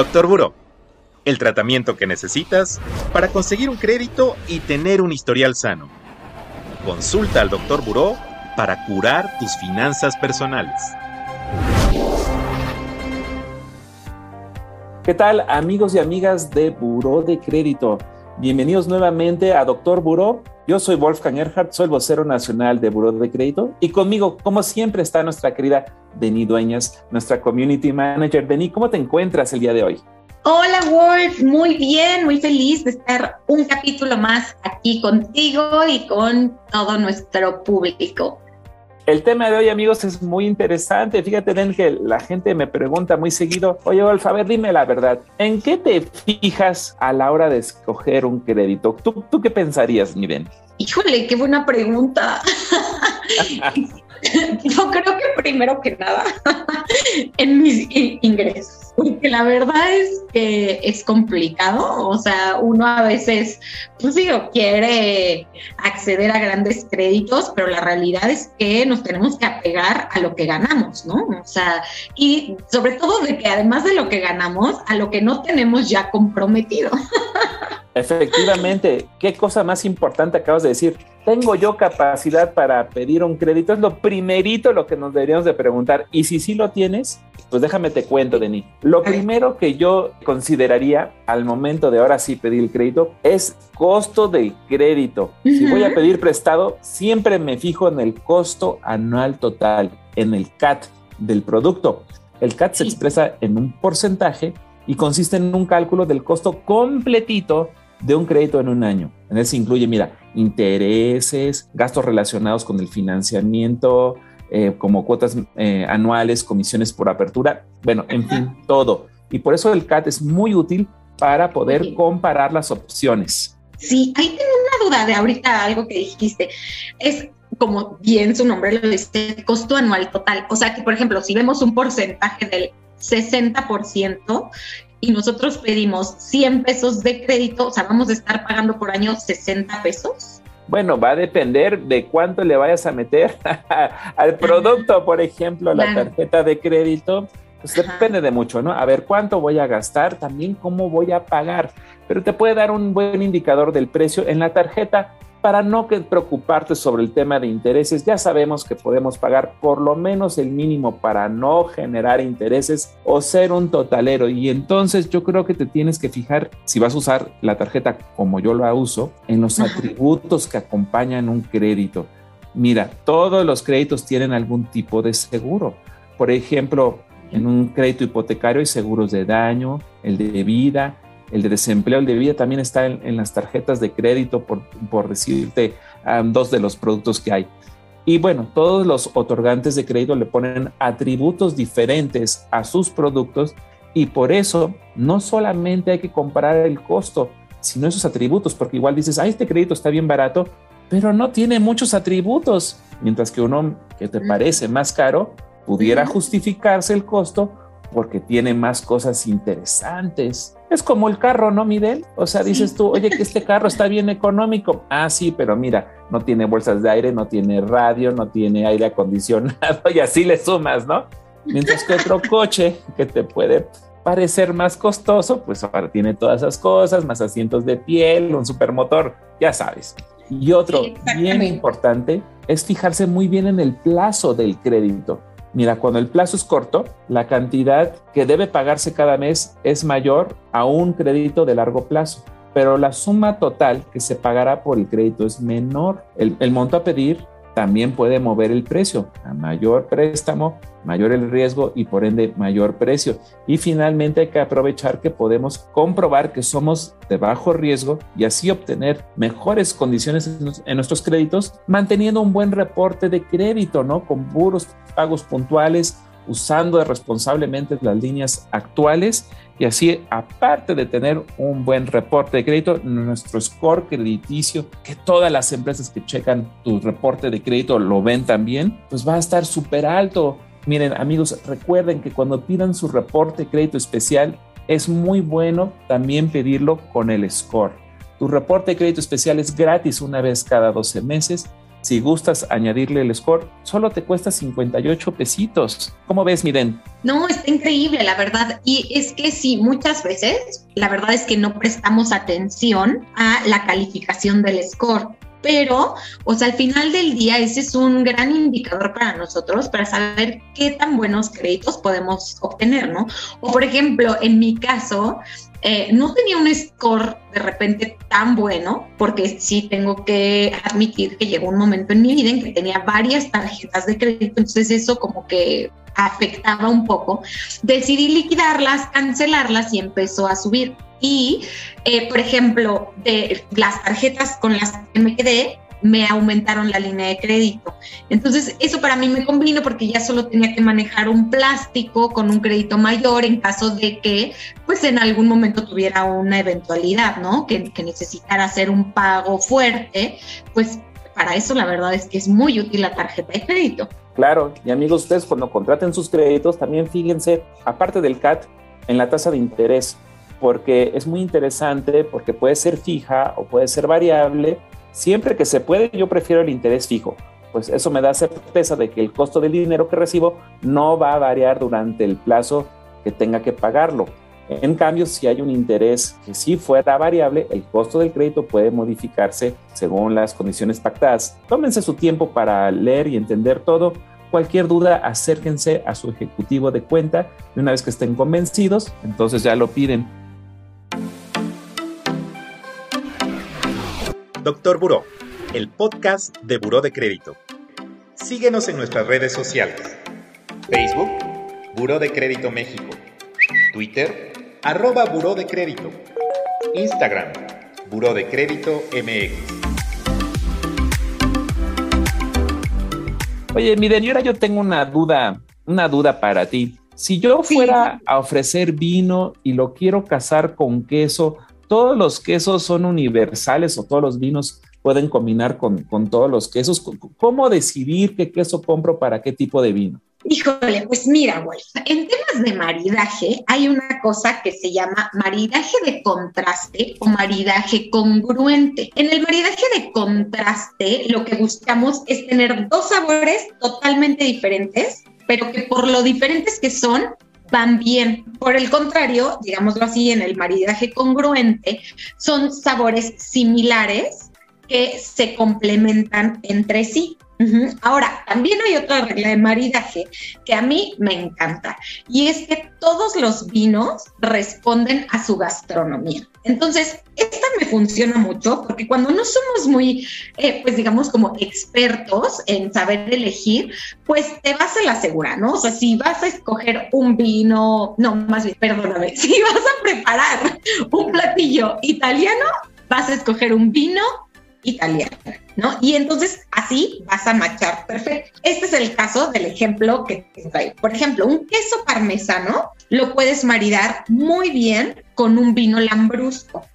Doctor Buró, el tratamiento que necesitas para conseguir un crédito y tener un historial sano. Consulta al Doctor Buró para curar tus finanzas personales. ¿Qué tal amigos y amigas de Buró de Crédito? Bienvenidos nuevamente a Doctor Buró. Yo soy Wolfgang Erhardt, soy el vocero nacional de Buró de Crédito y conmigo, como siempre, está nuestra querida Denis Dueñas, nuestra Community Manager. Denis, ¿cómo te encuentras el día de hoy? Hola Wolf, muy bien, muy feliz de estar un capítulo más aquí contigo y con todo nuestro público. El tema de hoy, amigos, es muy interesante. Fíjate, Den, que la gente me pregunta muy seguido, oye, Wolf, a ver, dime la verdad, ¿en qué te fijas a la hora de escoger un crédito? ¿Tú, tú qué pensarías, mi Den? Híjole, qué buena pregunta. Yo creo que primero que nada en mis ingresos, porque la verdad es que es complicado, o sea, uno a veces, pues digo, quiere acceder a grandes créditos, pero la realidad es que nos tenemos que apegar a lo que ganamos, ¿no? O sea, y sobre todo de que además de lo que ganamos, a lo que no tenemos ya comprometido. Efectivamente, qué cosa más importante acabas de decir. ¿Tengo yo capacidad para pedir un crédito? Es lo primerito lo que nos deberíamos de preguntar. Y si sí lo tienes, pues déjame te cuento, Denis. Lo primero que yo consideraría al momento de ahora sí pedir el crédito es costo del crédito. Si voy a pedir prestado, siempre me fijo en el costo anual total, en el CAT del producto. El CAT se expresa en un porcentaje y consiste en un cálculo del costo completito de un crédito en un año. En él se incluye, mira, intereses, gastos relacionados con el financiamiento, eh, como cuotas eh, anuales, comisiones por apertura, bueno, en fin, todo. Y por eso el CAT es muy útil para poder comparar las opciones. Sí, ahí tengo una duda de ahorita algo que dijiste. Es como bien su nombre lo dice, costo anual total. O sea que, por ejemplo, si vemos un porcentaje del 60%, y nosotros pedimos 100 pesos de crédito, o sea, vamos a estar pagando por año 60 pesos. Bueno, va a depender de cuánto le vayas a meter al producto, por ejemplo, la tarjeta de crédito. Pues depende de mucho, ¿no? A ver cuánto voy a gastar, también cómo voy a pagar, pero te puede dar un buen indicador del precio. En la tarjeta para no preocuparte sobre el tema de intereses. Ya sabemos que podemos pagar por lo menos el mínimo para no generar intereses o ser un totalero. Y entonces yo creo que te tienes que fijar, si vas a usar la tarjeta como yo la uso, en los atributos que acompañan un crédito. Mira, todos los créditos tienen algún tipo de seguro. Por ejemplo, en un crédito hipotecario hay seguros de daño, el de vida, el de desempleo, el de vida también está en, las tarjetas de crédito, por, por decirte dos de los productos que hay. Y bueno, todos los otorgantes de crédito le ponen atributos diferentes a sus productos y por eso no solamente hay que comparar el costo, sino esos atributos, porque igual dices, ah, este crédito está bien barato, pero no tiene muchos atributos, mientras que uno que te parece más caro pudiera justificarse el costo porque tiene más cosas interesantes. Es como el carro, ¿no, Miguel? O sea, dices tú, oye, que este carro está bien económico. Ah, sí, pero mira, no tiene bolsas de aire, no tiene radio, no tiene aire acondicionado y así le sumas, ¿no? Mientras que otro coche que te puede parecer más costoso, pues ahora tiene todas esas cosas, más asientos de piel, un supermotor, ya sabes. Y otro bien importante es fijarse muy bien en el plazo del crédito. Mira, cuando el plazo es corto, la cantidad que debe pagarse cada mes es mayor a un crédito de largo plazo, pero la suma total que se pagará por el crédito es menor. El, monto a pedir también puede mover el precio. A mayor préstamo, mayor el riesgo y por ende mayor precio. Y finalmente hay que aprovechar que podemos comprobar que somos de bajo riesgo y así obtener mejores condiciones en nuestros créditos, manteniendo un buen reporte de crédito, ¿no? Con puros pagos puntuales, usando responsablemente las líneas actuales y así, aparte de tener un buen reporte de crédito, nuestro score crediticio, que todas las empresas que checan tu reporte de crédito lo ven también, pues va a estar súper alto. Miren, amigos, recuerden que cuando pidan su reporte de crédito especial, es muy bueno también pedirlo con el score. Tu reporte de crédito especial es gratis una vez cada 12 meses Si gustas añadirle el score, solo te cuesta 58 pesitos. ¿Cómo ves, Miren? No, está increíble, la verdad. Y es que sí, muchas veces, la verdad es que no prestamos atención a la calificación del score pero, o sea, al final del día ese es un gran indicador para nosotros para saber qué tan buenos créditos podemos obtener, ¿no? O por ejemplo, en mi caso, eh, no tenía un score de repente tan bueno, porque sí tengo que admitir que llegó un momento en mi vida en que tenía varias tarjetas de crédito, entonces eso como que afectaba un poco. Decidí liquidarlas, cancelarlas y empezó a subir. Y, eh, por ejemplo, de las tarjetas con las que me quedé, me aumentaron la línea de crédito. Entonces, eso para mí me convino porque ya solo tenía que manejar un plástico con un crédito mayor en caso de que, pues, en algún momento tuviera una eventualidad, ¿no? Que, que necesitara hacer un pago fuerte, pues para eso la verdad es que es muy útil la tarjeta de crédito. Claro, y amigos, ustedes cuando contraten sus créditos, también fíjense, aparte del CAT, en la tasa de interés porque es muy interesante, porque puede ser fija o puede ser variable. Siempre que se puede, yo prefiero el interés fijo, pues eso me da certeza de que el costo del dinero que recibo no va a variar durante el plazo que tenga que pagarlo. En cambio, si hay un interés que sí fuera variable, el costo del crédito puede modificarse según las condiciones pactadas. Tómense su tiempo para leer y entender todo. Cualquier duda, acérquense a su ejecutivo de cuenta y una vez que estén convencidos, entonces ya lo piden Doctor Buró, el podcast de Buró de Crédito. Síguenos en nuestras redes sociales. Facebook, Buró de Crédito México. Twitter, arroba Buró de Crédito. Instagram, Buró de Crédito MX. Oye, mi ahora yo tengo una duda, una duda para ti. Si yo fuera a ofrecer vino y lo quiero casar con queso, todos los quesos son universales o todos los vinos pueden combinar con, todos los quesos. ¿Cómo decidir qué queso compro para qué tipo de vino? Híjole, pues mira, Wolf, en temas de maridaje hay una cosa que se llama maridaje de contraste o maridaje congruente. En el maridaje de contraste lo que buscamos es tener dos sabores totalmente diferentes, pero que por lo diferentes que son, van bien. Por el contrario, digámoslo así, en el maridaje congruente, son sabores similares que se complementan entre sí. Ahora, también hay otra regla de maridaje que a mí me encanta y es que todos los vinos responden a su gastronomía. Entonces, funciona mucho porque cuando no somos muy, eh, pues digamos, como expertos en saber elegir, pues te vas a la segura, ¿no? O sea, si vas a escoger un vino, no, más bien, perdóname, si vas a preparar un platillo italiano, vas a escoger un vino italiana, ¿no? Y entonces así vas a machar perfecto. Este es el caso del ejemplo que traigo. Por ejemplo, un queso parmesano lo puedes maridar muy bien con un vino lambrusco.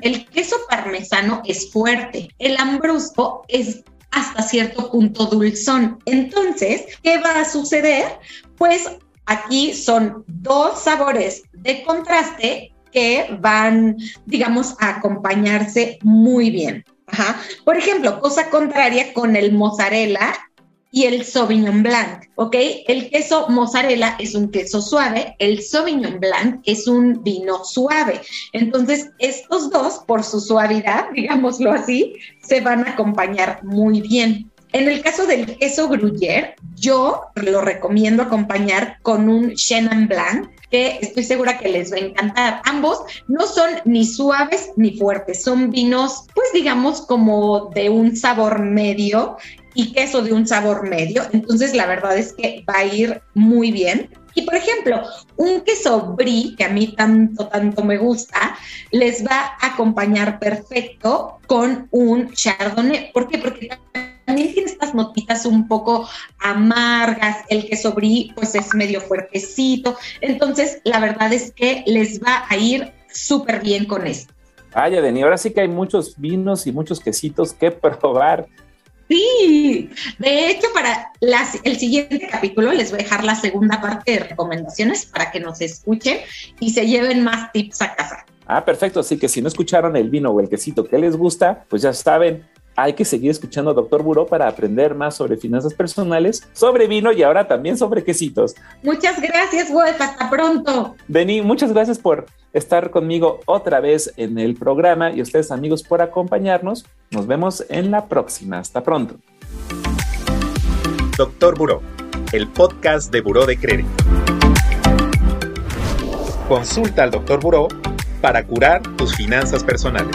El queso parmesano es fuerte, el lambrusco es hasta cierto punto dulzón. Entonces, ¿qué va a suceder? Pues aquí son dos sabores de contraste que van, digamos, a acompañarse muy bien. Por ejemplo, cosa contraria con el mozzarella y el Sauvignon Blanc, ¿ok? El queso mozzarella es un queso suave, el Sauvignon Blanc es un vino suave. Entonces, estos dos, por su suavidad, digámoslo así, se van a acompañar muy bien. En el caso del queso gruyère, yo lo recomiendo acompañar con un Chenin Blanc, que estoy segura que les va a encantar. Ambos no son ni suaves ni fuertes, son vinos, pues digamos, como de un sabor medio y queso de un sabor medio. Entonces, la verdad es que va a ir muy bien. Y por ejemplo, un queso brie, que a mí tanto, tanto me gusta, les va a acompañar perfecto con un chardonnay. ¿Por qué? Porque también tiene estas notitas un poco amargas, el queso brie pues es medio fuertecito, entonces la verdad es que les va a ir súper bien con esto. Vaya, Deni, ahora sí que hay muchos vinos y muchos quesitos que probar. Sí, de hecho para el siguiente capítulo les voy a dejar la segunda parte de recomendaciones para que nos escuchen y se lleven más tips a casa. Ah, perfecto, así que si no escucharon el vino o el quesito que les gusta, pues ya saben, hay que seguir escuchando a Doctor Buró para aprender más sobre finanzas personales, sobre vino y ahora también sobre quesitos. Muchas gracias, Wolf. Hasta pronto. Beni, muchas gracias por estar conmigo otra vez en el programa y ustedes amigos por acompañarnos. Nos vemos en la próxima. Hasta pronto. Doctor Buró, el podcast de Buró de Crédito. Consulta al Doctor Buró para curar tus finanzas personales.